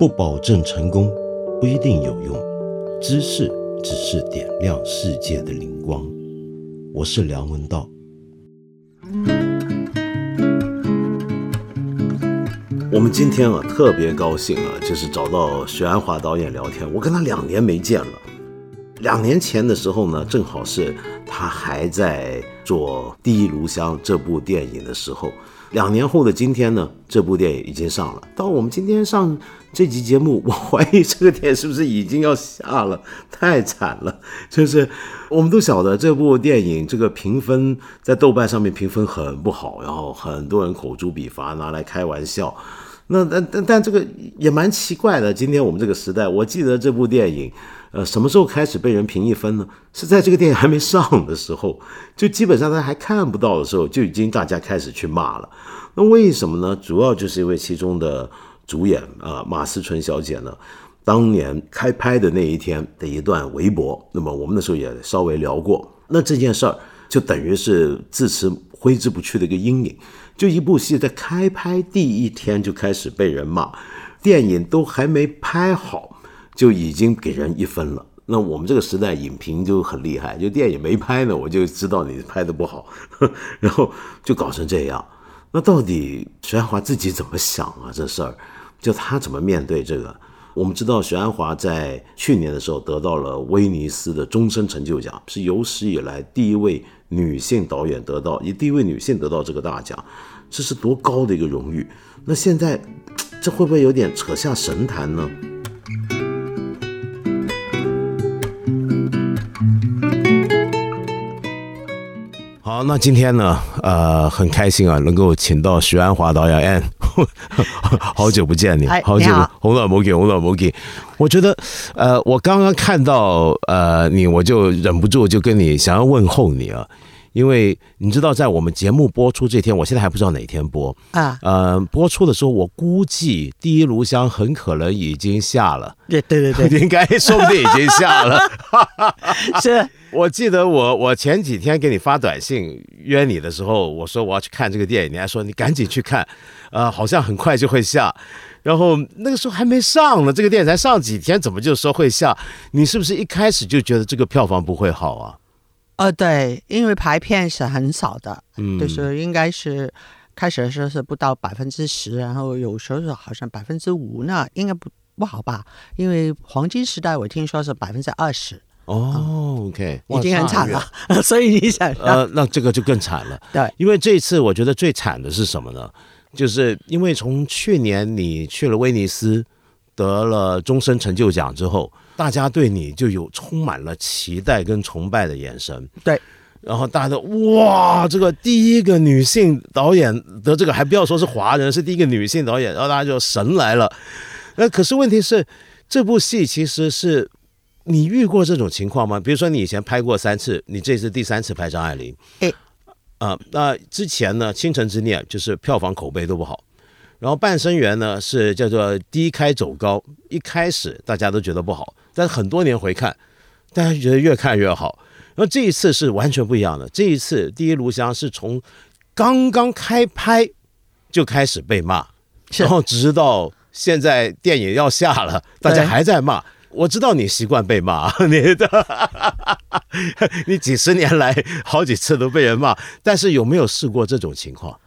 不保证成功，不一定有用。知识只是点亮世界的灵光。我是梁文道。我们今天啊特别高兴啊，就是找到许鞍华导演聊天。我跟他两年没见了。两年前的时候呢，正好是他还在做《第一炉香》这部电影的时候。两年后的今天呢，这部电影已经上了。到我们今天上这集节目，我怀疑这个电影是不是已经要下了？太惨了！就是我们都晓得这部电影这个评分在豆瓣上面评分很不好，然后很多人口诛笔伐，拿来开玩笑。那但但但这个也蛮奇怪的。今天我们这个时代，我记得这部电影。呃，什么时候开始被人评一分呢？是在这个电影还没上的时候，就基本上他还看不到的时候，就已经大家开始去骂了。那为什么呢？主要就是因为其中的主演啊，马思纯小姐呢，当年开拍的那一天的一段微博，那么我们那时候也稍微聊过。那这件事儿就等于是自此挥之不去的一个阴影。就一部戏在开拍第一天就开始被人骂，电影都还没拍好。就已经给人一分了。那我们这个时代影评就很厉害，就电影没拍呢，我就知道你拍的不好，然后就搞成这样。那到底徐安华自己怎么想啊？这事儿，就他怎么面对这个？我们知道徐安华在去年的时候得到了威尼斯的终身成就奖，是有史以来第一位女性导演得到，以第一位女性得到这个大奖，这是多高的一个荣誉？那现在这会不会有点扯下神坛呢？好，那今天呢，呃，很开心啊，能够请到徐安华导演。哎，好久不见你，好久红暖摩给，红暖摩给。我觉得，呃，我刚刚看到呃你，我就忍不住就跟你想要问候你啊。因为你知道，在我们节目播出这天，我现在还不知道哪天播啊。呃，播出的时候，我估计第一炉香很可能已经下了。对对对对，应该说不定已经下了。是我记得我我前几天给你发短信约你的时候，我说我要去看这个电影，你还说你赶紧去看，呃，好像很快就会下。然后那个时候还没上呢，这个电影才上几天，怎么就说会下？你是不是一开始就觉得这个票房不会好啊？呃，对，因为排片是很少的，就是应该是开始的时候是不到百分之十，然后有时候是好像百分之五，那应该不不好吧？因为黄金时代我听说是百分之二十。哦，OK，已经很惨了，所以你想，呃，那这个就更惨了。对，因为这次我觉得最惨的是什么呢？就是因为从去年你去了威尼斯，得了终身成就奖之后。大家对你就有充满了期待跟崇拜的眼神，对，然后大家都哇，这个第一个女性导演得这个，还不要说是华人，是第一个女性导演，然后大家就神来了。那可是问题是，这部戏其实是你遇过这种情况吗？比如说你以前拍过三次，你这次第三次拍张爱玲，哎，啊，那之前呢，《倾城之恋》就是票房口碑都不好。然后半生缘呢是叫做低开走高，一开始大家都觉得不好，但是很多年回看，大家觉得越看越好。然后这一次是完全不一样的，这一次第一炉香是从刚刚开拍就开始被骂，然后直到现在电影要下了，大家还在骂。我知道你习惯被骂，你的 你几十年来好几次都被人骂，但是有没有试过这种情况？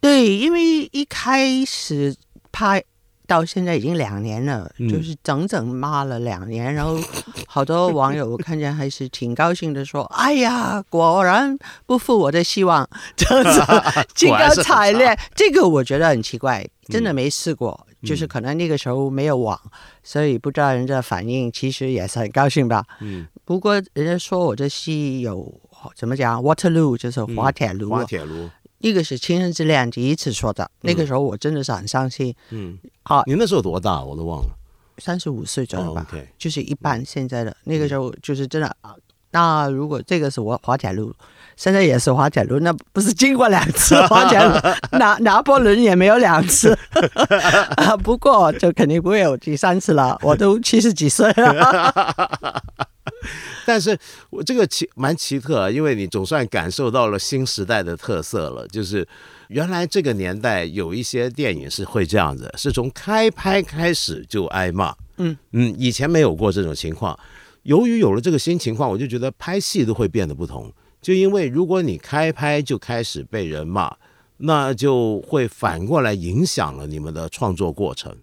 对，因为一开始拍到现在已经两年了，就是整整骂了两年，然后好多网友我看见还是挺高兴的，说：“哎呀，果然不负我的希望，这样子 兴高采烈。”这个我觉得很奇怪，真的没试过，就是可能那个时候没有网，所以不知道人家反应，其实也是很高兴吧。嗯，不过人家说我这戏有怎么讲，Waterloo 就是滑铁卢，滑铁卢。一个是《情人之恋》第一次说的，那个时候我真的是很伤心。嗯，好，你那时候多大？我都忘了，三十五岁左右吧。就是一半现在的那个时候，就是真的啊。那如果这个是我滑铁卢，现在也是滑铁卢，那不是经过两次滑铁卢？拿拿破仑也没有两次 啊。不过就肯定不会有第三次了，我都七十几岁了。但是我这个奇蛮奇特，啊因为你总算感受到了新时代的特色了，就是，原来这个年代有一些电影是会这样子，是从开拍开始就挨骂。嗯嗯，以前没有过这种情况。由于有了这个新情况，我就觉得拍戏都会变得不同。就因为如果你开拍就开始被人骂，那就会反过来影响了你们的创作过程。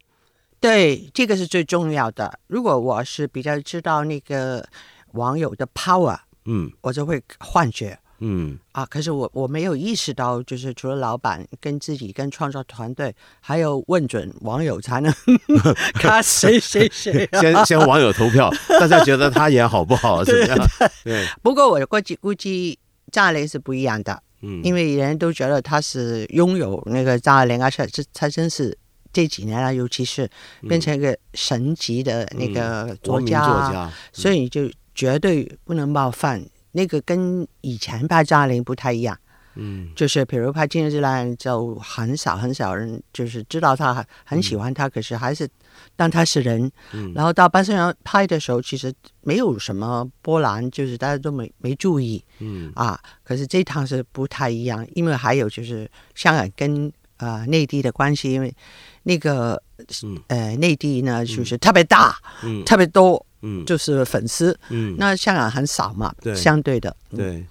对，这个是最重要的。如果我是比较知道那个网友的 power，嗯我就会幻觉嗯啊。可是我我没有意识到，就是除了老板跟自己跟创作团队，还有问准网友才能看谁谁谁、啊。先先网友投票，大家觉得他演好不好？怎么样？对，不过我估计估计张爱玲是不一样的，嗯因为人都觉得他是拥有那个张爱玲，而且这她真是这几年来，尤其是变成一个神级的那个作家，作家，所以你就绝对不能冒犯。那个跟以前拍张爱玲不太一样，嗯。就是比如拍《今日之恋》，就很少很少人就是知道他很喜欢他，可是还是当他是人。嗯。然后到半生缘拍的时候，其实没有什么波澜，就是大家都没没注意。嗯。啊，可是这趟是不太一样，因为还有就是香港跟呃内地的关系，因为那个嗯。呃内地呢就是特别大，嗯。特别多，嗯。就是粉丝，嗯，那香港很少嘛，对。相对的，嗯。对，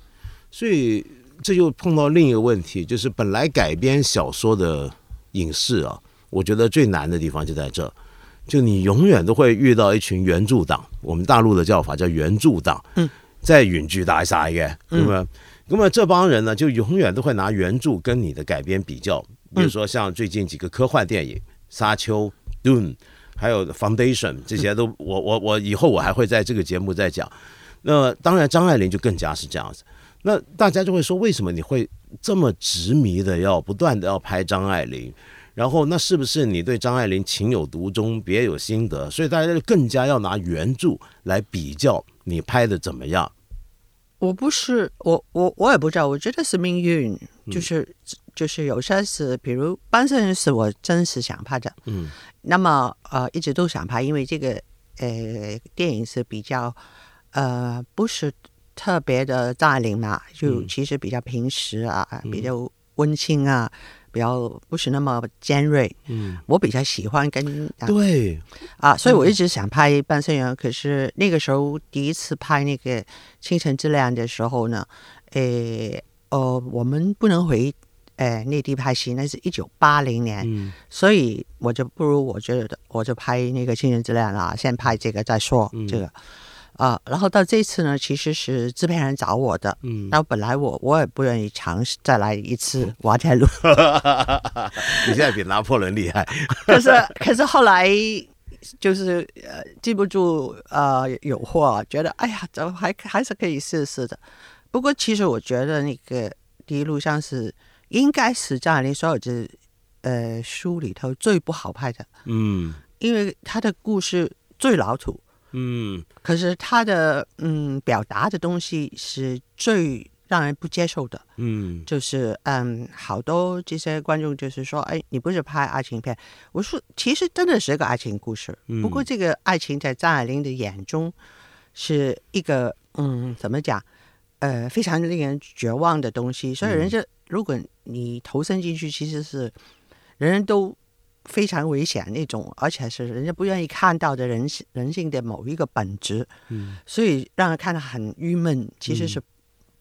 所以这又碰到另一个问题，就是本来改编小说的影视啊，我觉得最难的地方就在这，就你永远都会遇到一群原著党，我们大陆的叫法叫原著党，嗯，在允剧大晒嘅，那么那么这帮人呢，就永远都会拿原著跟你的改编比较，比如说像最近几个科幻电影《沙丘》Dune。还有 Foundation 这些都，我我我以后我还会在这个节目再讲。那当然，张爱玲就更加是这样子。那大家就会说，为什么你会这么执迷的要不断的要拍张爱玲？然后那是不是你对张爱玲情有独钟，别有心得？所以大家就更加要拿原著来比较你拍的怎么样？我不是我我我也不知道，我觉得是命运，就是、就是有些是，比如《半生缘》是我真实想拍的，嗯。那么呃一直都想拍，因为这个呃电影是比较呃不是特别的大龄嘛，就嗯。其实比较平时啊，比较温馨啊，比较不是那么尖锐。嗯，我比较喜欢跟啊对，啊，所以我一直想拍《半生缘》，可是那个时候第一次拍那个《倾城之恋》的时候呢，诶，呃，我们不能回呃内地拍戏，那是一九八零年，嗯所以我就不如我觉得我就拍那个《倾城之恋》啦，先拍这个再说、嗯这个。啊，然后到这次呢，其实是制片人找我的，嗯，然后本来我我也不愿意尝试再来一次瓦铁卢，你现在比拿破仑厉害。可是可是后来就是呃记不住呃有货，觉得哎呀，怎么还还是可以试试的。不过其实我觉得那个第一录像是应该是张爱玲所有的呃书里头最不好拍的，嗯因为他的故事最老土，嗯可是他的嗯表达的东西是最让人不接受的。嗯就是嗯，好多这些观众就是说，哎，你不是拍爱情片？我说，其实真的是一个爱情故事，不过这个爱情在张爱玲的眼中是一个嗯，怎么讲？呃，非常令人绝望的东西。所以人家，如果你投身进去，其实是人人都非常危险那种，而且是人家不愿意看到的人性人性的某一个本质。嗯所以让人看得很郁闷，其实是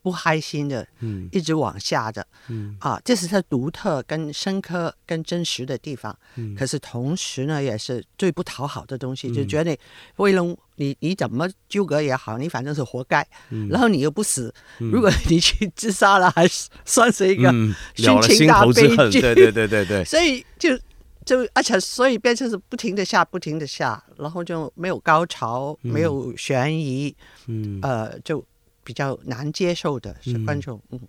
不开心的，嗯一直往下的。嗯啊，这是它独特、跟深刻、跟真实的地方。嗯可是同时呢，也是最不讨好的东西，就觉得为了你你怎么纠葛也好，你反正是活该。嗯然后你又不死，如果你去自杀了，还是算是一个。心情大头之恨，悲剧对对对对对，所以就就而且所以变成是不停的下，不停的下，然后就没有高潮，没有悬疑，嗯。呃，就比较难接受的是观众。嗯。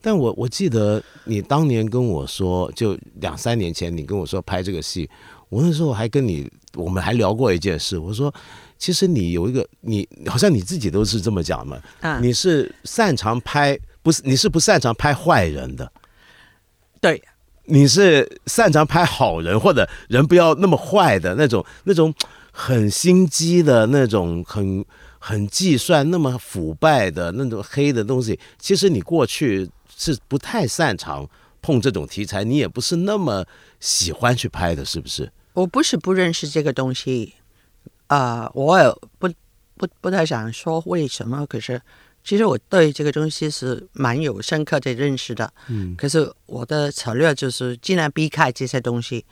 但我我记得你当年跟我说，就两三年前你跟我说拍这个戏，我那时候还跟你我们还聊过一件事，我说其实你有一个你好像你自己都是这么讲嘛，啊，你是擅长拍不是你是不擅长拍坏人的，对，你是擅长拍好人或者人不要那么坏的那种那种很心机的那种很很计算那么腐败的那种黑的东西，其实你过去是不太擅长碰这种题材，你也不是那么喜欢去拍的，是不是？我不是不认识这个东西，啊、我也不不不太想说为什么，可是其实我对这个东西是蛮有深刻的认识的。嗯，可是我的策略就是尽量避开这些东西，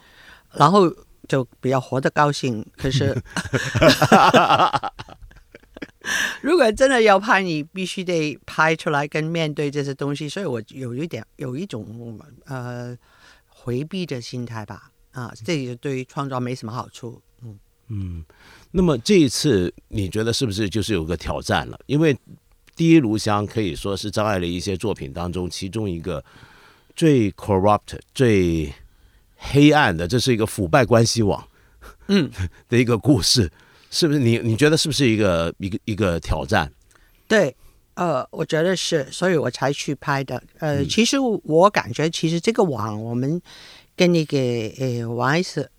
然后就比较活得高兴。可是，如果真的要拍，你必须得拍出来跟面对这些东西，所以我有一点有一种呃回避的心态吧。啊，这也对于创作没什么好处。嗯，那么这一次你觉得是不是就是有个挑战了？因为《第一炉香》可以说是张爱玲一些作品当中其中一个最 corrupt、最黑暗的，这是一个腐败关系网，嗯，的一个故事，是不是？你你觉得是不是一个一个一个挑战？对，呃，我觉得是，所以我才去拍的。呃，其实我感觉，其实这个网我们跟那个呃王 S，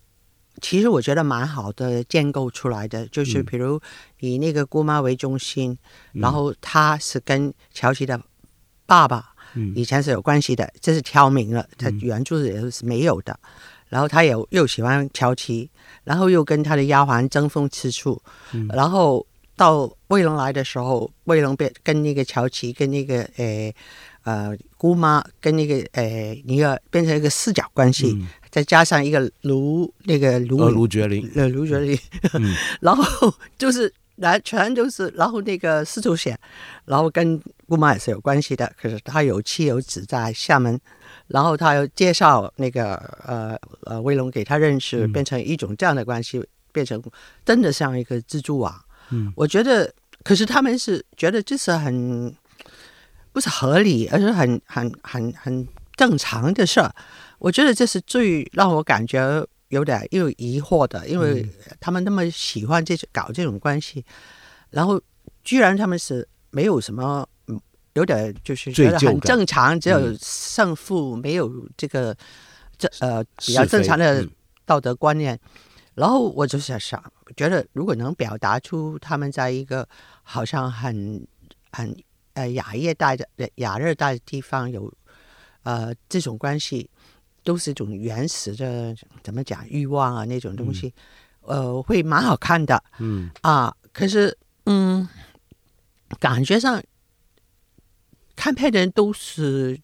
其实我觉得蛮好的建构出来的，就是比如以那个姑妈为中心，然后他是跟乔琪的爸爸以前是有关系的，这是挑明了，他原著也是没有的。然后他也又喜欢乔琪，然后又跟他的丫鬟争风吃醋，然后到卫龙来的时候，卫龙变跟那个乔琪跟那个呃呃姑妈跟那个呃尼尔变成一个四角关系，再加上一个卢那个卢呃，卢觉林，呃卢觉林，然后就是来全都是，然后那个司徒显，然后跟姑妈也是有关系的，可是他有妻有子在厦门，然后他又介绍那个呃呃威龙给他认识，变成一种这样的关系，变成真的像一个蜘蛛网。嗯，我觉得，可是他们是觉得这是很不是合理，而是很很很很正常的事儿。我觉得这是最让我感觉有点又疑惑的，因为他们那么喜欢这搞这种关系，然后居然他们是没有什么，嗯有点就是觉得很正常，只有嗯胜负，没有这个这呃比较正常的嗯道德观念。然后我就想想，觉得如果能表达出他们在一个好像很很呃亚热带的亚热带的地方有呃这种关系，都是一种原始的怎么讲欲望啊那种东西，呃会蛮好看的嗯啊。可是嗯，感觉上看片的人都是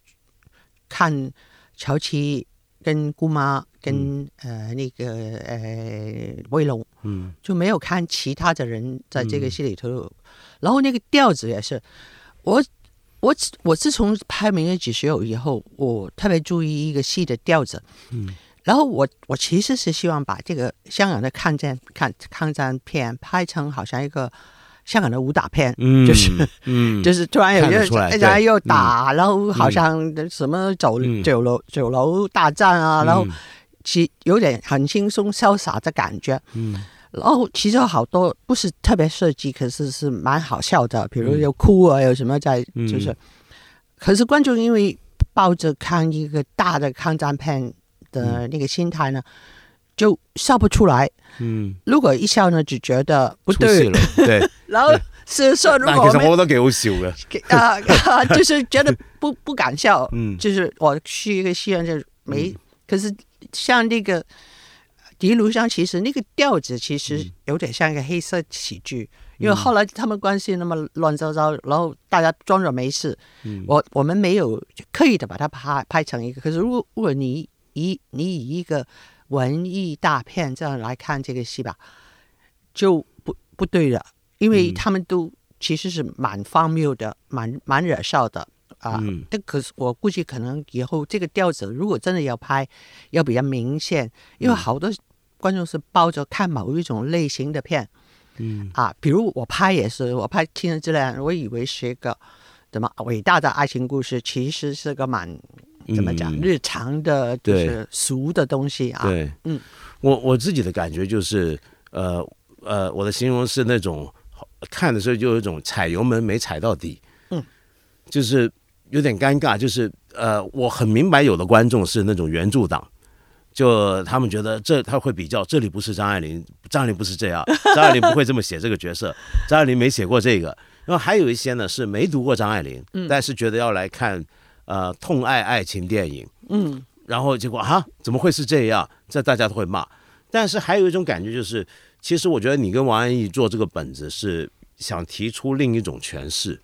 看乔琪跟姑妈跟、呃那个呃威龙，嗯就没有看其他的人在这个戏里头。然后那个调子也是，我我我自从拍《明日几时有》以后，我特别注意一个戏的调子。嗯，然后我我其实是希望把这个香港的抗战抗抗战片拍成好像一个香港的武打片，嗯，就是嗯，就是突然有一个看得出来又打，然后好像什么酒、嗯。酒楼酒楼大战啊，然后嗯其有点很轻松潇洒的感觉。嗯。然后其实有好多不是特别设计，可是是蛮好笑的，比如嗯。有哭啊，有什么在，嗯。就是，可是观众因为抱着看一个大的抗战片的那个心态呢，就笑不出来。嗯，如果一笑呢，就觉得不对。了，，对。然后是说如果其实我覺得幾好笑的，啊啊，就是觉得不 不敢笑，嗯。就是我去一个戏院就没，嗯。可是像那个《迪卢香》，其实那个调子其实嗯。有点像一个黑色喜剧，因为后来他们关系那么乱糟糟，然后大家装着没事，嗯。我我们没有刻意的把它拍拍成一个，可是如果如果你以你以一个文艺大片这样来看这个戏吧，就不不对了，因为嗯。他们都其实是蛮荒谬的，蛮蛮惹笑的。啊。嗯。但可是我估计可能以后这个调子，如果真的要拍，要比较明显，因嗯。为好多观众是抱着看某一种类型的片。嗯。啊，比如我拍也是，我拍《亲人之恋》，我以为是一个怎么伟大的爱情故事，其实是个蛮怎么讲、嗯。日常的，就是俗的东西啊。对，嗯，我我自己的感觉就是，呃呃，我的形容是那种看的时候就有一种踩油门没踩到底，嗯，就是有点尴尬，就是呃，我很明白有的观众是那种原著党。就他们觉得这他会比较，这里不是张爱玲，张爱玲不是这样，张爱玲不会这么写这个角色，张爱玲没写过这个。然后还有一些呢是没读过张爱玲，但是觉得要来看呃痛爱爱情电影，嗯，然后结果啊怎么会是这样？这大家都会骂。但是还有一种感觉就是，其实我觉得你跟王安忆做这个本子是想提出另一种诠释，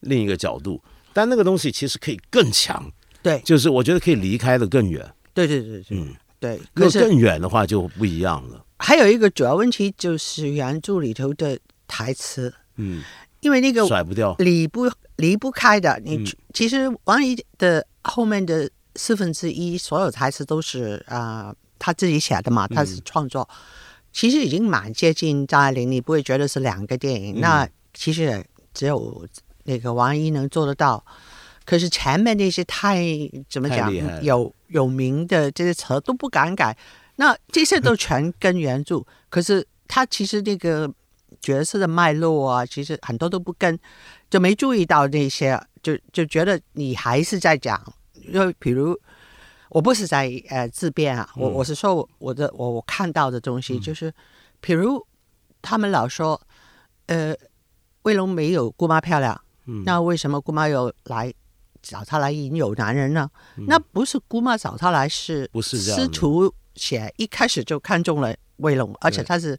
另一个角度，但那个东西其实可以更强，对就是我觉得可以离开的更远。对对对对，嗯，对。如果可是更远的话就不一样了。还有一个主要问题就是原著里头的台词，嗯，因为那个甩不掉。离不离不开的。你、嗯其实王怡的后面的四分之一所有台词都是啊、他自己写的嘛，他是创作，其实已经蛮接近张爱玲，你不会觉得是两个电影。嗯那其实只有那个王一能做得到。可是前面那些太怎么讲有有名的这些词都不敢改，那这些都全跟原著。可是他其实那个角色的脉络啊，其实很多都不跟，就没注意到那些，就就觉得你还是在讲，因为比如我不是在呃自辩啊，我我是说我我的我我看到的东西，就是比如他们老说，呃，卫龙没有姑妈漂亮，那为什么姑妈又来找他来引诱男人呢？那不是姑妈找他来，是不是这样的司徒写一开始就看中了卫龙，而且他是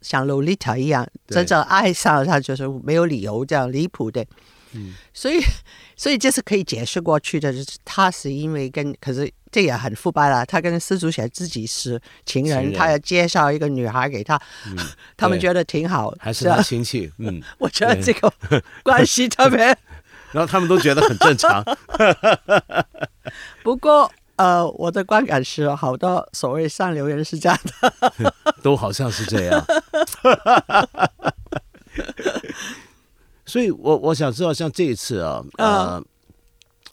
像洛丽塔一样，真正爱上了他，就是没有理由这样离谱的。嗯所以，所以这是可以解释过去的，就是他是因为跟，可是这也很腐败了。他跟司徒写自己是情人，情人他要介绍一个女孩给他，他们觉得挺好，还是他亲戚，嗯，我觉得这个关系特别。然后他们都觉得很正常，不过，呃，我的观感是，好多所谓上流人是这样的。都好像是这样。所以我我想知道，像这一次啊，呃，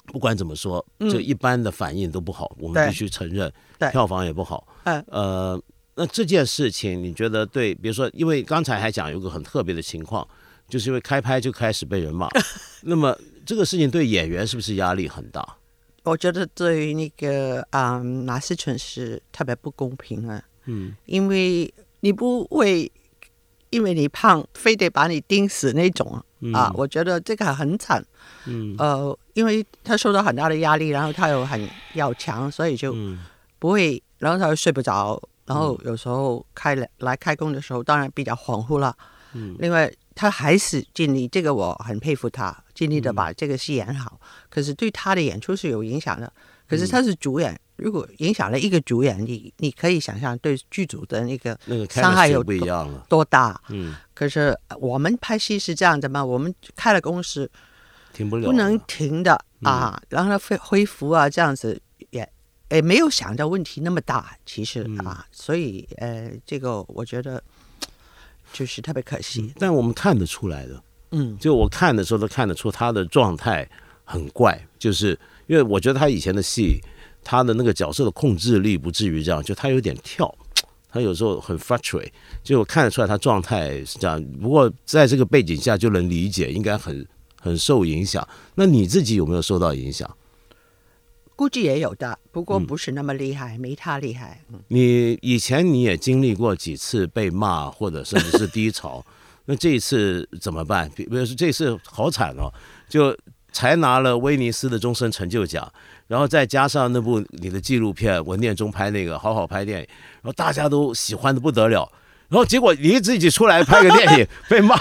不管怎么说，就一般的反应都不好，我们必须承认，票房也不好。嗯呃，那这件事情，你觉得对？比如说，因为刚才还讲有个很特别的情况，就是因为开拍就开始被人骂，那么这个事情对演员是不是压力很大？我觉得对于那个啊、嗯马思纯是特别不公平啊，嗯，因为你不会因为你胖，非得把你钉死那种啊，我觉得这个很惨。嗯。呃，因为他受到很大的压力，然后他又很要强，所以就嗯。不会，然后他又睡不着，然后有时候开来来开工的时候，当然比较恍惚了。嗯，另外他还是尽力，这个我很佩服他，尽力的把这个戏演好。可是对他的演出是有影响的。可是他是主演，如果影响了一个主演，你你可以想象对剧组的那个那个开伤害有不一样了。多大。嗯，可是我们拍戏是这样的嘛，我们开了公司停不了了，不能停的嗯啊，然后它恢恢复啊，这样子也也没有想到问题那么大，其实嗯啊，所以呃，这个我觉得就是特别可惜，但我们看得出来的，嗯就我看的时候都看得出他的状态很怪，就是因为我觉得他以前的戏，他的那个角色的控制力不至于这样，就他有点跳，他有时候很 fluctuate，就我看得出来他状态是这样。不过在这个背景下就能理解，应该很很受影响。那你自己有没有受到影响？估计也有的，不过嗯不是那么厉害，没他厉害。嗯你以前你也经历过几次被骂或者甚至是低潮，那这一次怎么办？比比如说这次好惨哦，就才拿了威尼斯的终身成就奖，然后再加上那部你的纪录片文念中拍那个好好拍电影，然后大家都喜欢的不得了。然后结果你自己出来拍个电影，被骂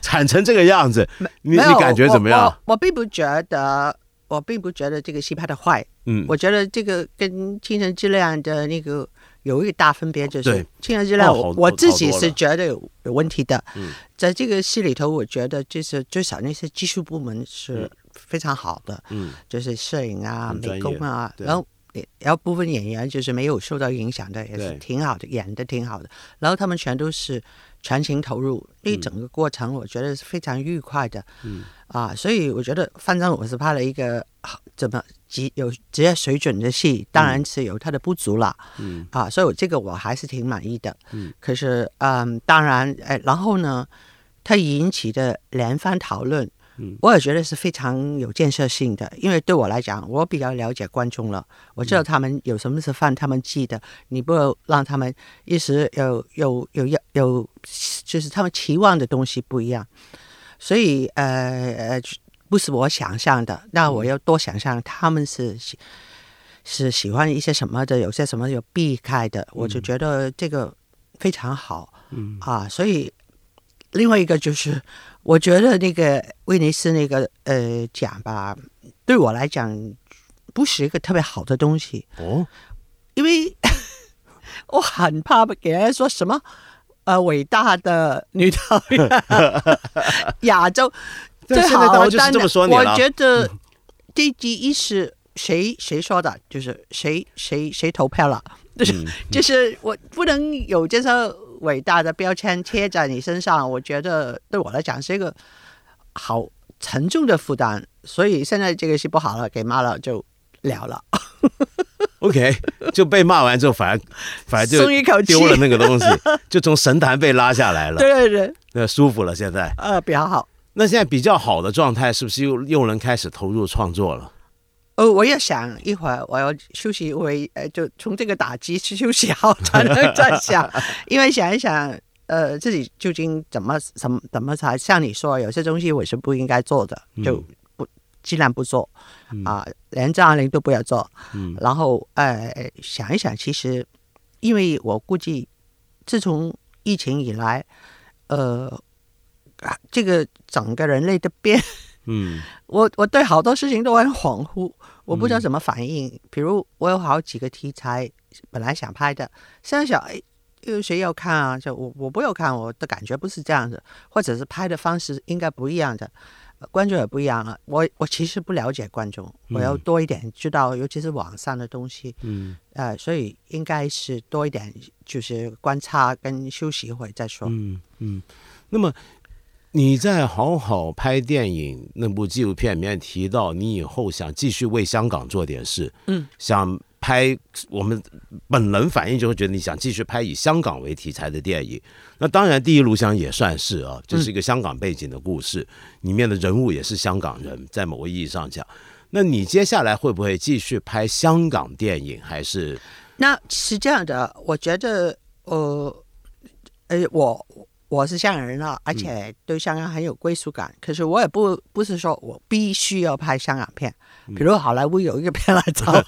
惨成这个样子，你你感觉怎么样？我我？我并不觉得，我并不觉得这个戏拍的坏。嗯，我觉得这个跟《倾城之恋》的那个有一个大分别，就是对《倾城之恋》哦我我自己是觉得有有问题的。嗯在这个戏里头，我觉得就是最少那些技术部门是非常好的，嗯就是摄影啊、美工啊，对然后也然后部分演员就是没有受到影响的，也是挺好的，演的挺好的。然后他们全都是全情投入，一整个过程我觉得是非常愉快的。嗯啊，所以我觉得反正我是拍了一个好怎么极有职业水准的戏，当然是有它的不足了。嗯啊，所以我这个我还是挺满意的。嗯，可是嗯，当然，哎，然后呢，它引起的连番讨论，嗯，我也觉得是非常有建设性的，因为对我来讲，我比较了解观众了，我嗯知道他们有什么是饭他们记得，你不能让他们一时有有有有有，就是他们期望的东西不一样，所以呃呃。不是我想象的，那我要多想象他们是喜是喜欢一些什么的，有些什么有避开的，我就觉得这个非常好。嗯。啊，所以另外一个就是，我觉得那个威尼斯那个呃奖吧，对我来讲不是一个特别好的东西，哦，因为我很怕给人家说什么呃伟大的女导演，亚洲。但最现在大家就是这么说我觉得这第一是谁谁说的，就是谁谁谁投票了，就是、嗯就是我不能有这些伟大的标签贴在你身上，我觉得对我来讲是一个好沉重的负担，所以现在这个戏不好了，给骂了就了了，OK，就被骂完之后，反而反而就松一口气丢了那个东西，就从神坛被拉下来了，对对对，那舒服了。现在，呃，比较好。那现在比较好的状态，是不是又又能开始投入创作了？呃，我也想一会儿我要休息一会，呃，就从这个打击去休息好，才能再想，因为想一想，呃，自己究竟怎么怎么怎么才像你说，有些东西我是不应该做的，就不尽量不做啊、连张爱玲都不要做。嗯然后呃，想一想，其实因为我估计，自从疫情以来，呃，啊这个整个人类的变。嗯 我我对好多事情都很恍惚，我不知道怎么反应。比如我有好几个题材本来想拍的，现在想，哎，有谁要看啊？就我我不要看，我的感觉不是这样子，或者是拍的方式应该不一样的，呃观众也不一样了。我我其实不了解观众，我要多一点知道，尤其是网上的东西，嗯呃，所以应该是多一点，就是观察跟休息一会再说。嗯嗯。那么你在《好好拍电影》那部纪录片里面提到，你以后想继续为香港做点事，嗯，想拍我们本能反应就会觉得你想继续拍以香港为题材的电影。那当然，《第一炉香》也算是啊，这是一个香港背景的故事，里面的人物也是香港人，在某个意义上讲。那你接下来会不会继续拍香港电影？还是那是这样的，我觉得，呃，呃，我我是香港人了，而且对香港很有归属感。可是我也不不是说我必须要拍香港片，比如好莱坞有一个片来找我，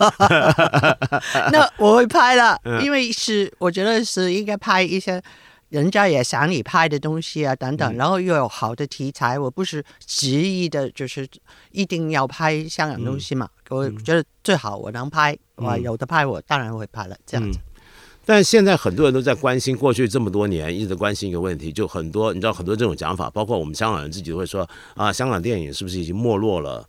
那我会拍了，因为是我觉得是应该拍一些。人家也想你拍的东西啊，等等，然后又有好的题材，我不是执意的，就是一定要拍香港东西嘛。我觉得最好我能拍，我有的拍，我当然会拍了。这样子，但现在很多人都在关心，过去这么多年一直关心一个问题，就很多你知道很多这种讲法，包括我们香港人自己都会说啊，香港电影是不是已经没落了？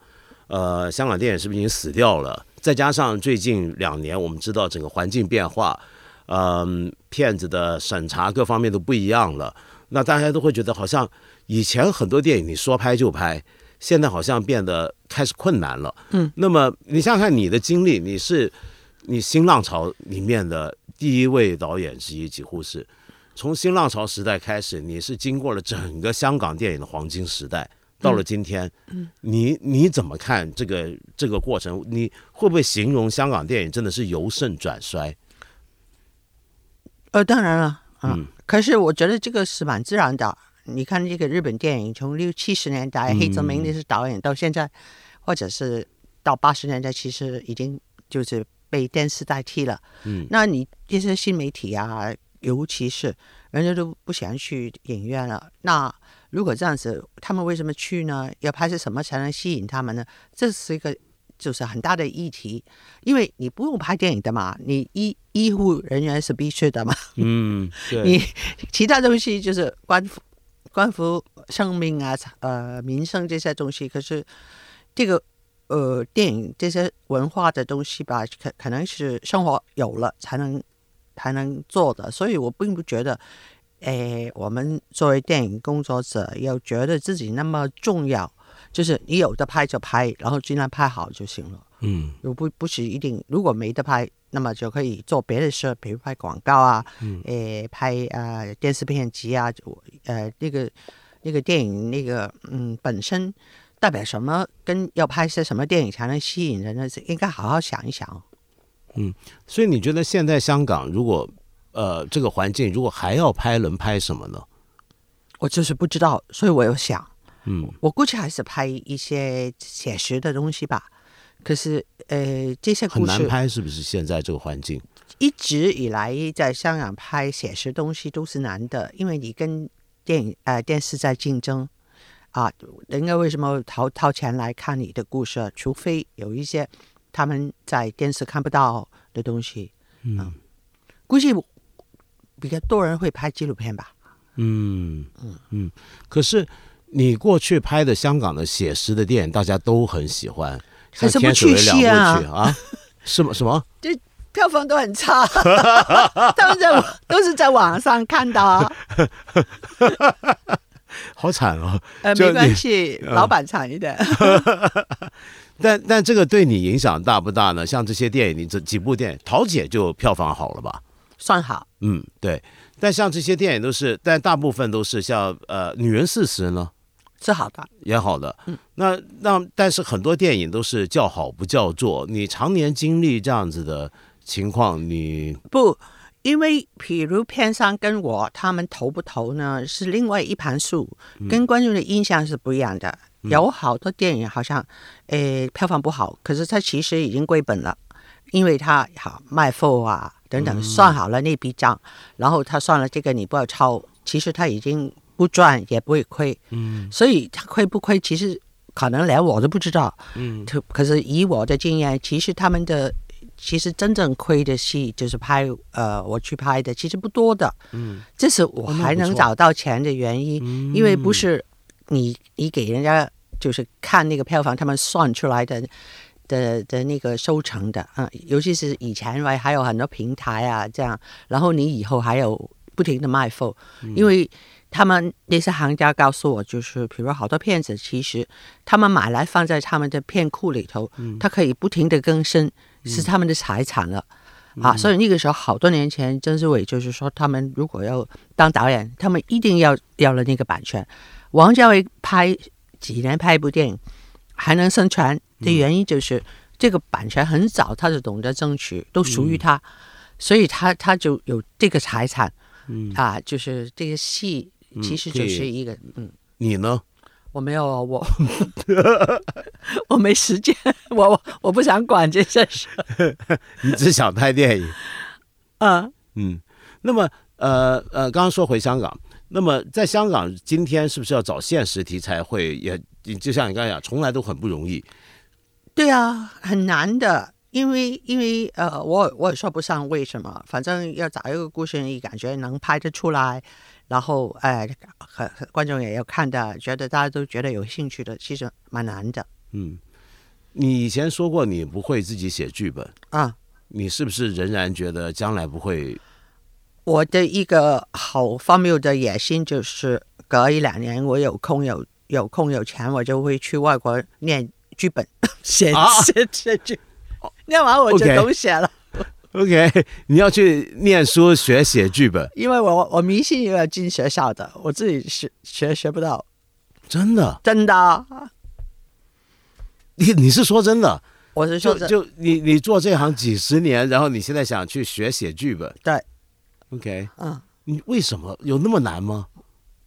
呃，香港电影是不是已经死掉了？再加上最近两年，我们知道整个环境变化，嗯、骗子的审查各方面都不一样了，那大家都会觉得好像以前很多电影你说拍就拍，现在好像变得开始困难了。嗯，那么你想想看你的经历，你是你新浪潮里面的第一位导演之一，几乎是从新浪潮时代开始，你是经过了整个香港电影的黄金时代。到了今天，嗯你你怎么看这个这个过程？你会不会形容香港电影真的是由盛转衰？呃，当然了，啊、嗯可是我觉得这个是蛮自然的。你看这个日本电影，从六七十年代黑泽明那是导演，到现在，或者是到八十年代，其实已经就是被电视代替了。嗯，那你这些新媒体啊，尤其是人家都不想去影院了。那如果这样子，他们为什么去呢？要拍些什么才能吸引他们呢？这是一个就是很大的议题，因为你不用拍电影的嘛，你医医护人员是必须的嘛。嗯，对，你其他东西就是关乎关乎生命啊、呃民生这些东西，可是这个呃电影这些文化的东西吧，可可能是生活有了才能才能做的，所以我并不觉得，哎，我们作为电影工作者要觉得自己那么重要，就是你有的拍就拍，然后尽量拍好就行了。嗯如不不是一定，如果没得拍，那么就可以做别的事，比如拍广告啊，嗯诶、拍呃电视片集啊，就呃那个那个电影那个嗯本身代表什么，跟要拍些什么电影才能吸引人呢？是应该好好想一想。嗯所以你觉得现在香港如果呃这个环境如果还要拍，能拍什么呢？我就是不知道，所以我有想，嗯我估计还是拍一些写实的东西吧。可是，呃，这些很难拍，是不是？现在这个环境，一直以来在香港拍写实东西都是难的，因为你跟电影呃电视在竞争啊，人家为什么掏掏钱来看你的故事？除非有一些他们在电视看不到的东西，嗯估计比较多人会拍纪录片吧。嗯嗯嗯。可是你过去拍的香港的写实的电影，大家都很喜欢，像《可是不天水围去戏啊两部曲》啊，什么什么？票房都很差，他们在网都是在网上看到啊，好惨哦！呃，没关系，嗯老板惨一点。但但这个对你影响大不大呢？像这些电影，你这几部电影，《桃姐》就票房好了吧？算好，嗯，对。但像这些电影都是，但大部分都是像呃《女人四十》呢是好的。也好的。嗯那那但是很多电影都是叫好不叫座。你常年经历这样子的情况，你不，因为譬如片商跟我他们投不投呢，是另外一盘数，跟观众的印象是不一样的。有好多电影好像，诶，票房不好，可是它其实已经归本了，因为它好卖货啊等等，算好了那笔账，然后他算了这个你不要抄，其实他已经不赚也不会亏，嗯，所以他亏不亏，其实可能连我都不知道，嗯，可可是以我的经验，其实他们的其实真正亏的戏就是拍呃我去拍的，其实不多的，嗯，这是我还能找到钱的原因，因为不是你你给人家就是看那个票房，他们算出来的。的的那个收成的，嗯，尤其是以前外还有很多平台啊，这样，然后你以后还有不停的卖货，因为他们那些行家告诉我，就是比如好多片子，其实他们买来放在他们的片库里头，他可以不停的更新，是他们的财产了。啊，所以那个时候好多年前，曾志伟就是说，他们如果要当导演，他们一定要要了那个版权。王家卫拍几年拍一部电影还能生存的原因，就是这个版权很早他就懂得争取，都属于他，所以他他就有这个财产。嗯啊，就是这个戏其实就是一个嗯。你呢？我没有，我我没时间，我我我不想管这些事。你只想拍电影。嗯，嗯，那么呃呃，刚刚说回香港，那么在香港今天是不是要找现实题材会也就像你刚才讲，从来都很不容易。对啊，很难的，因为因为呃，我我也说不上为什么，反正要找一个故事，你感觉能拍得出来，然后哎，和和观众也要看的，觉得大家都觉得有兴趣的，其实蛮难的嗯，你以前说过你不会自己写剧本，啊。你是不是仍然觉得将来不会？我的一个好荒谬的野心就是，隔一两年我有空有有空有钱，我就会去外国念剧本，写啊写写剧，念完我就懂写了。OK，你要去念书学写剧本，因为我我迷信要进学校的，我自己学学学不到，真的？真的，你你是说真的？我是说这就就你你做这行几十年，然后你现在想去学写剧本对，？OK，嗯，你为什么有那么难吗？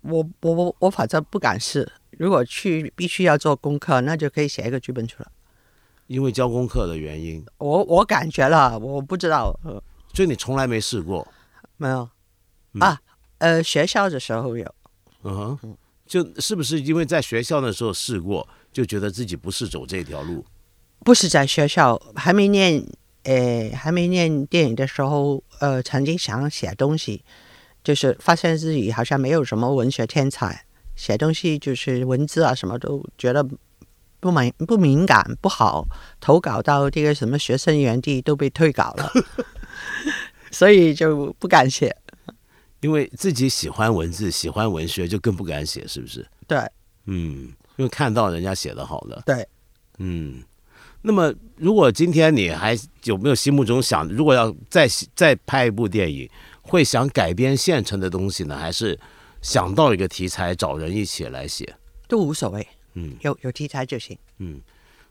我我我我反正不敢试。如果去必须要做功课，那就可以写一个剧本出来。因为教功课的原因，我我感觉了，我不知道，呃、所以你从来没试过。没有、嗯啊，呃，学校的时候有。嗯哼，就是不是因为在学校的时候试过，就觉得自己不是走这条路？不是在学校，还没念，呃，还没念电影的时候，呃，曾经想写东西，就是发现自己好像没有什么文学天才，写东西就是文字啊什么都觉得不敏不敏感不好，投稿到这个什么学生园地都被退稿了，所以就不敢写。因为自己喜欢文字，喜欢文学，就更不敢写，是不是？对嗯，因为看到人家写的好了。对，嗯，那么如果今天你还有没有心目中想，如果要再再拍一部电影，会想改编现成的东西呢，还是想到一个题材找人一起来写？都无所谓，嗯有有题材就行。嗯。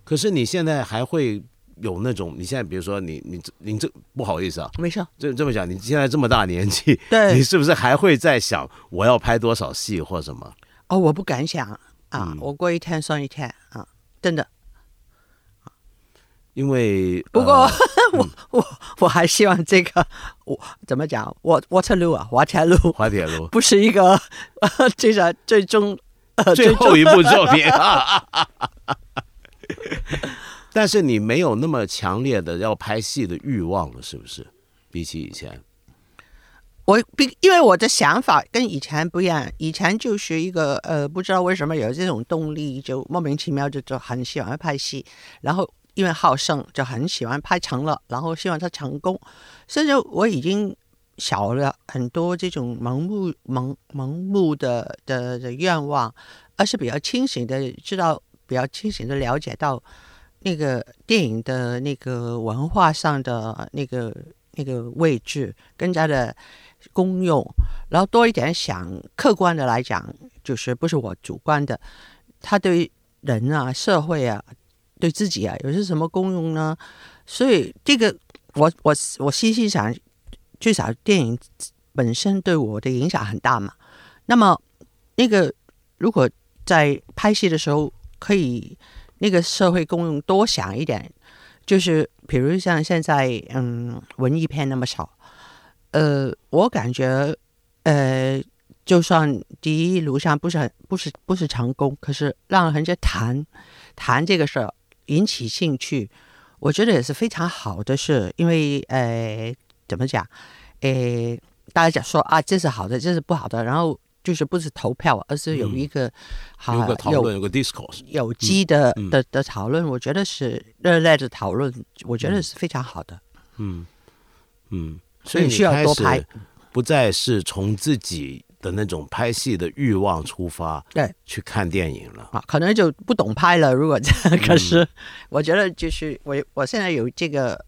可是你现在还会有那种，你现在比如说你你你这不好意思啊，没事，这这么讲，你现在这么大年纪，对你是不是还会在想我要拍多少戏或什么？哦，我不敢想，啊，嗯我过一天算一天啊，真的。因为不过、呃我我我还希望这个我怎么讲，我 Waterloo 啊，滑铁卢滑铁卢不是一个呃，这个最终呃 最后一部作品，但是你没有那么强烈的要拍戏的欲望了，是不是？比起以前，我比因为我的想法跟以前不一样，以前就是一个呃，不知道为什么有这种动力，就莫名其妙就就很喜欢拍戏，然后因为好胜就很喜欢拍成了，然后希望它成功，甚至我已经少了很多这种盲目盲盲目的的的愿望，而是比较清醒的知道，比较清醒的了解到那个电影的那个文化上的那个那个位置，更加的公用，然后多一点想客观的来讲，就是不是我主观的，他对人啊、社会啊、对自己啊有些什么功用呢？所以这个我我我细细想，至少电影本身对我的影响很大嘛。那么那个如果在拍戏的时候可以那个社会功用多想一点，就是比如像现在嗯文艺片那么少，呃，我感觉呃，就算第一路上不是很不是不是成功，可是让人家谈谈这个事引起兴趣，我觉得也是非常好的事，因为呃怎么讲，呃大家讲说啊这是好的，这是不好的，然后就是不是投票，而是有嗯。一个好、有个讨论，有个 discourse，有机的、嗯。的的讨论，我觉得是热烈的讨论，我觉得是非常好的。嗯。嗯，所以你需要多拍。不再是从自己的那种拍戏的欲望出发，对，去看电影了。啊，可能就不懂拍了。如果这样，可嗯是我觉得就是我我现在有这个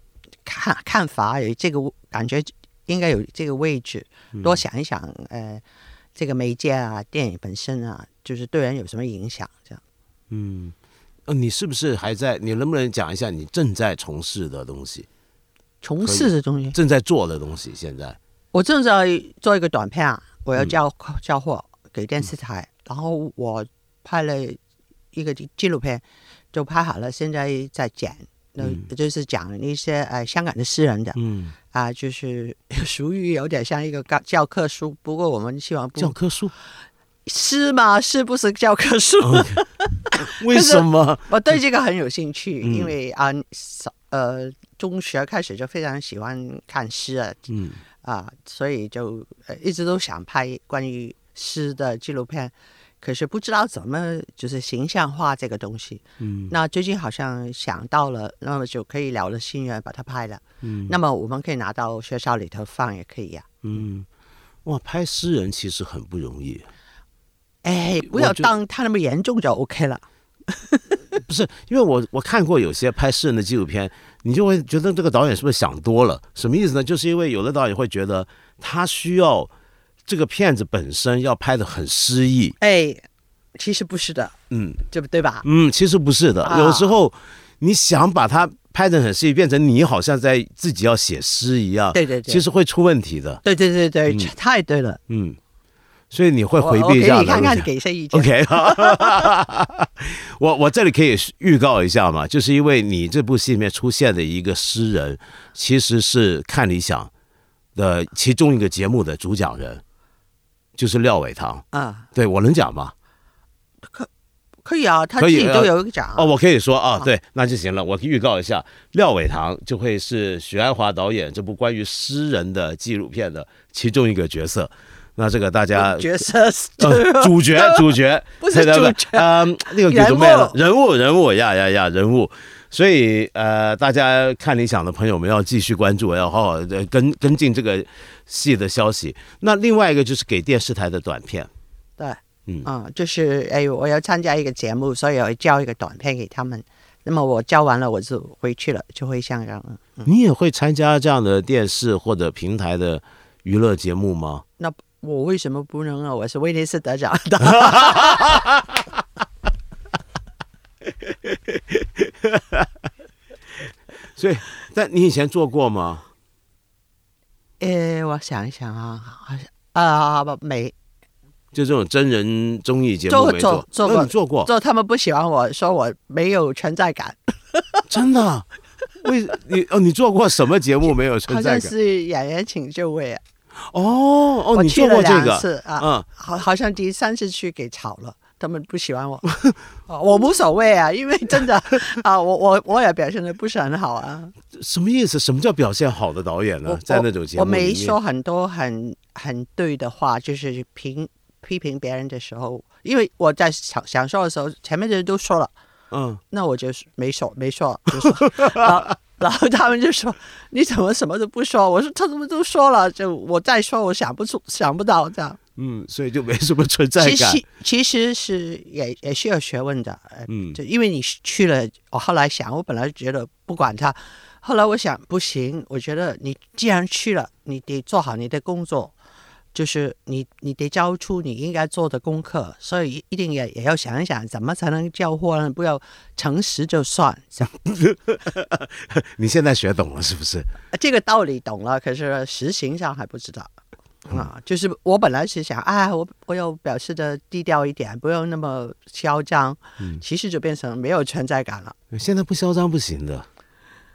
看看法，有这个感觉，应该有这个位置，嗯多想一想，呃，这个媒介啊，电影本身啊，就是对人有什么影响？这样。嗯，呃，你是不是还在？你能不能讲一下你正在从事的东西，从事的东西，正在做的东西？现在，我正在做一个短片啊，我要嗯交、交货给电视台，然后我拍了一个纪录片，就拍好了，现在在剪，那、嗯就是讲一些呃香港的诗人的嗯，啊、就是 俗语有点像一个教教科书，不过我们希望不教科书？诗嘛，是不是教科书？为什么？我对这个很有兴趣，嗯因为啊，呃中学开始就非常喜欢看诗啊，嗯啊，所以就呃一直都想拍关于诗的纪录片，可是不知道怎么就是形象化这个东西。嗯那最近好像想到了，那么就可以了了心愿把它拍了。嗯那么我们可以拿到学校里头放也可以呀、嗯，哇，拍诗人其实很不容易。哎，不要当他那么严重就 OK 了。不是，因为我我看过有些拍诗人的纪录片，你就会觉得这个导演是不是想多了？什么意思呢？就是因为有的导演会觉得他需要这个片子本身要拍的很诗意，哎，其实不是的，嗯。对不对吧？嗯，其实不是的，啊。有时候你想把它拍的很诗意，变成你好像在自己要写诗一样，对对对，其实会出问题的，对对对对，嗯。太对了。嗯，所以你会回避一下的路线。看看，给些意见。OK，我我这里可以预告一下嘛，就是因为你这部戏里面出现的一个诗人，其实是看理想的其中一个节目的主讲人，就是廖伟棠。啊，对我能讲吗？可可以啊，他自己都有一个奖啊。哦，我可以说啊，对，那就行了。我预告一下，廖伟棠就会是许鞍华导演这部关于诗人的纪录片的其中一个角色。那这个大家角色主角，主角不是主角嗯，那个人物了，人物，人物呀呀呀，人物。所以呃，大家看理想的朋友们要继续关注，要好好的跟跟进这个戏的消息。那另外一个就是给电视台的短片，对，嗯嗯，就是哎，我要参加一个节目，所以我要交一个短片给他们。那么我交完了，我就回去了，就回香港了。你也会参加这样的电视或者平台的娱乐节目吗？那我为什么不能啊？我是威尼斯得奖的。所以，但你以前做过吗？呃，我想一想啊，好像啊不没就这种真人综艺节目做没做做过做过，做他们不喜欢我说我没有存在感，真的？为你哦，你做过什么节目没有存好在感？像是演员请就位啊。哦哦，我你去了两做过这个？次啊，嗯，好，好像第三次去给炒了，他们不喜欢我，哦我无所谓啊，因为 真的啊，我我我也表现的不是很好啊，什么意思？什么叫表现好的导演呢我？在那种节目我没说很多很很对的话，就是评批评别人的时候，因为我在想想说的时候，前面的人都说了，嗯，那我就是没说没说，就说 然后然后他们就说你怎么什么都不说？我说他们都说了，就我再说，我想不出想不到这样。嗯，所以就没什么存在感。其实其实是也也是有学问的，呃嗯就因为你去了，我后来想，我本来觉得不管他，后来我想不行，我觉得你既然去了，你得做好你的工作，就是你你得交出你应该做的功课，所以一定也也要想一想怎么才能交货呢？不要诚实就算，你现在学懂了是不是？这个道理懂了，可是实行上还不知道。嗯啊，就是我本来是想，哎，我我要表示的低调一点，不要那么嚣张，嗯其实就变成没有存在感了。现在不嚣张不行的。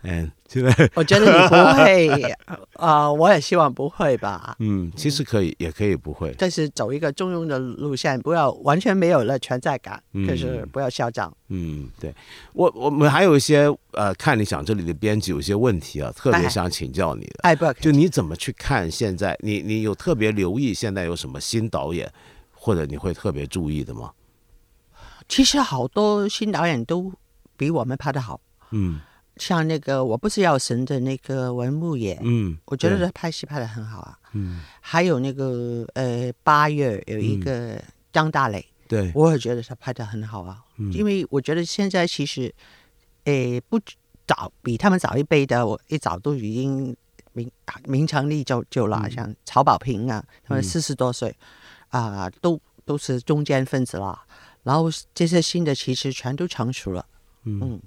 嗯，现在我觉得你不会，啊，我也希望不会吧。嗯，其实可以，也可以不会。但是走一个中庸的路线，不要完全没有了存在感，嗯可是不要嚣张。嗯，对我我们还有一些呃，看你想这里的编辑有些问题啊，特别哎想请教你的。哎，不要就你怎么去看现在？你你有特别留意现在有什么新导演，或者你会特别注意的吗？其实好多新导演都比我们拍的好，嗯像那个我不是药神的那个文牧野，嗯，我觉得他拍戏拍的很好啊。嗯。还有那个呃，八月有一个张大磊，对，我也觉得他拍的很好啊。嗯。因为我觉得现在其实，诶，不早比他们早一辈的，我一早都已经名名成立就就了，像曹保平啊，他们四十多岁啊、都都是中间分子了。然后这些新的其实全都成熟了，嗯。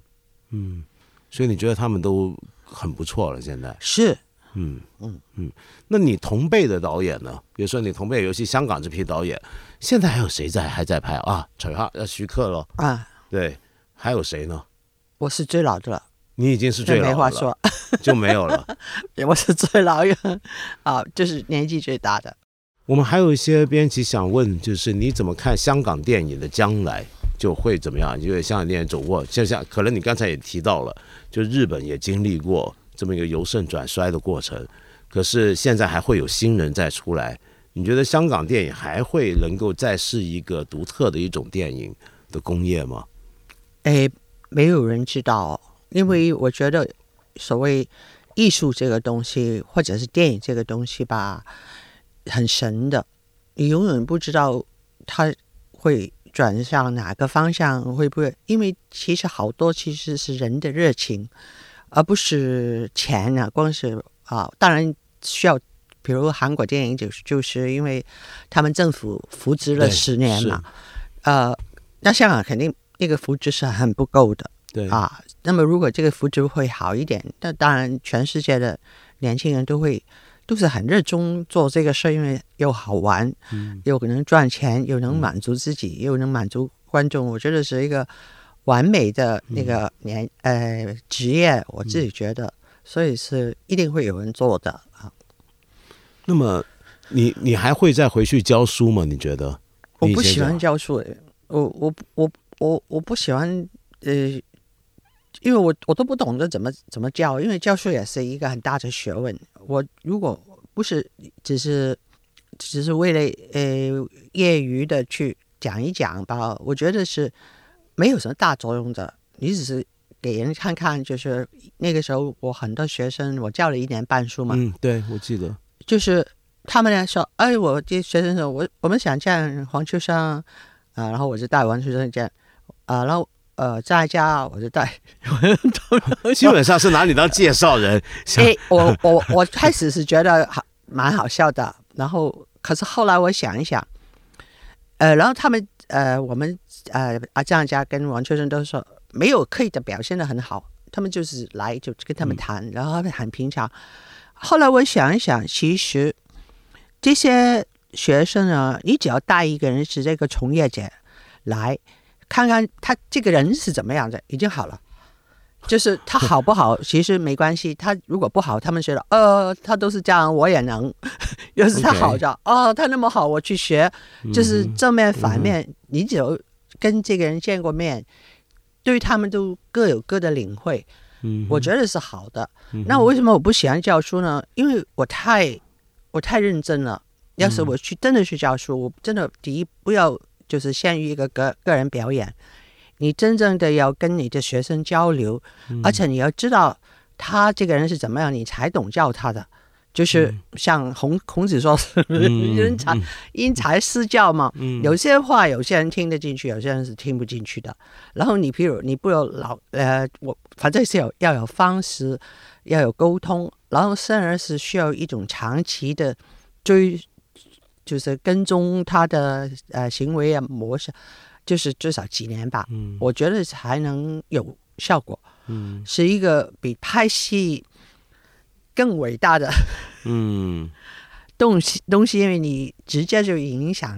嗯，所以你觉得他们都很不错了？现在，是嗯嗯嗯，那你同辈的导演呢？比如说你同辈，尤其香港这批导演，现在还有谁在还在拍啊？陈浩要徐克咯，啊，对，还有谁呢？我是最老的了，你已经是最老没话说，就没有了。我是最老的啊，就是年纪最大的。我们还有一些编辑想问，就是你怎么看香港电影的将来就会怎么样？因为香港电影走过，就像可能你刚才也提到了，就日本也经历过这么一个由盛转衰的过程，可是现在还会有新人再出来。你觉得香港电影还会能够再是一个独特的一种电影的工业吗？诶，没有人知道，因为我觉得所谓艺术这个东西，或者是电影这个东西吧，很神的，你永远不知道它会转向哪个方向，会不会？因为其实好多其实是人的热情，而不是钱啊，光是啊，当然需要。比如韩国电影就是就是因为他们政府扶植了十年嘛，呃，那香港肯定那个扶植是很不够的。对，啊，那么如果这个扶植会好一点，那当然全世界的年轻人都会都是很热衷做这个事，因为又好玩，嗯又能赚钱，又能满足自己，又能满足观众，我觉得是一个完美的那个年、呃职业，我自己觉得，所以是一定会有人做的啊。那么你你还会再回去教书吗？你觉得？我不喜欢教书诶，我我我我我不喜欢呃，因为我我都不懂得怎么怎么教，因为教书也是一个很大的学问。我如果不是只是只是为了呃业余的去讲一讲吧，我觉得是没有什么大作用的。你只是给人看看，就是那个时候我很多学生，我教了一年半书嘛，嗯，对，我记得，就是他们来说，哎，我这学生说，我我们想见黄秋生啊，然后我就带黄秋生见，啊，然后呃在家我就带，基本上是拿你当介绍人，像哎，我我我开始是觉得好蛮好笑的，然后可是后来我想一想，呃，然后他们呃我们呃阿张家跟王秋生都说没有刻意的表现的很好，他们就是来就跟他们谈，然后很平常。后来我想一想，其实这些学生呢，你只要带一个人是这个从业者来看看他这个人是怎么样的，已经好了。就是他好不好，其实没关系。他如果不好，他们觉得呃，他都是这样，我也能。要是他好着，哦，他那么好，我去学。就是正面反面，你只有跟这个人见过面，对他们都各有各的领会。嗯，我觉得是好的。那我为什么我不喜欢教书呢？因为我太我太认真了。要是我去真的去教书，我真的第一不要就是限于一个个个人表演。你真正的要跟你的学生交流，而且你要知道他这个人是怎么样，你才懂教他的。就是像孔孔子说 “因材因材施教”嘛。有些话有些人听得进去，有些人是听不进去的。然后你譬如你不有老呃，我反正是有要有方式，要有沟通，然后生而是需要一种长期的追，就是跟踪他的呃行为啊模式。就是至少几年吧，嗯，我觉得才能有效果，嗯，是一个比拍戏更伟大的，嗯，东西东西，因为你直接就影响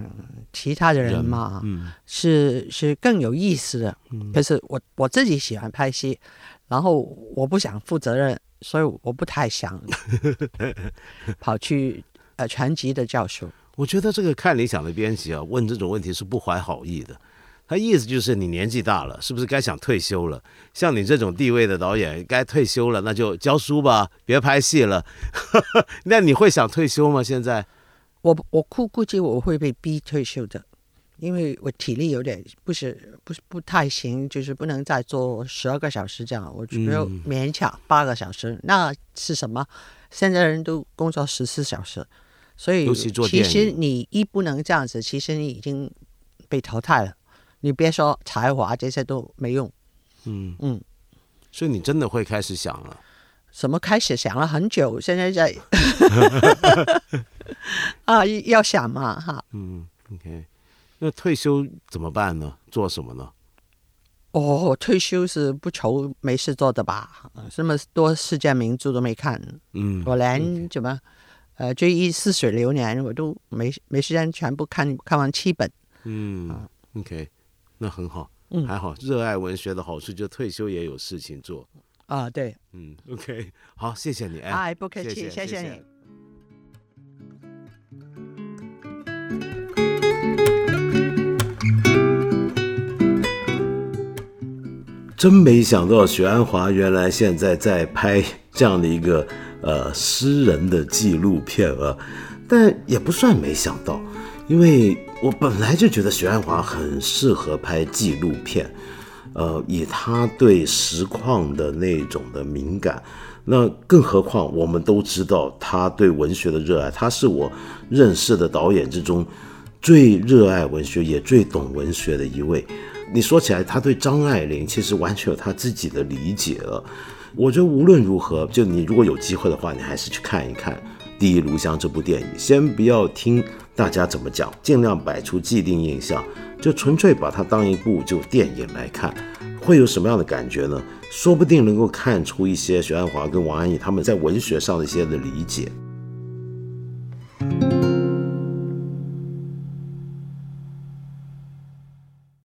其他的人嘛，嗯，是是更有意思的，嗯，可是我我自己喜欢拍戏，然后我不想负责任，所以我不太想 跑去呃全集的教授。我觉得这个看理想的编辑啊，问这种问题是不怀好意的。他意思就是你年纪大了，是不是该想退休了？像你这种地位的导演，该退休了，那就教书吧，别拍戏了。那你会想退休吗？现在，我我估估计我会被逼退休的，因为我体力有点不是不是不太行，就是不能再做十二个小时这样，我只有勉强八个小时。那是什么？现在人都工作十四小时，所以其实你一不能这样子，其实你已经被淘汰了。你别说才华这些都没用，嗯嗯，所以你真的会开始想了？什么开始想了很久？现在在 啊，要想嘛哈。嗯，OK，那退休怎么办呢？做什么呢？哦，退休是不愁没事做的吧？这么多世界名著都没看，嗯，我连怎么呃追忆似水流年我都没没时间全部看看完七本，嗯，OK。那很好，嗯，还好。热爱文学的好处就退休也有事情做啊。对，嗯，OK，好，谢谢你，哎，不客气，谢谢你。真没想到许鞍华原来现在在拍这样的一个呃诗人的纪录片啊，但也不算没想到，因为。我本来就觉得许鞍华很适合拍纪录片，呃，以他对实况的那种的敏感，那更何况我们都知道他对文学的热爱，他是我认识的导演之中最热爱文学也最懂文学的一位。你说起来，他对张爱玲其实完全有他自己的理解了。我觉得无论如何，就你如果有机会的话，你还是去看一看《第一炉香》这部电影，先不要听。大家怎么讲？尽量摆出既定印象，就纯粹把它当一部就电影来看，会有什么样的感觉呢？说不定能够看出一些徐安华跟王安忆他们在文学上的一些的理解。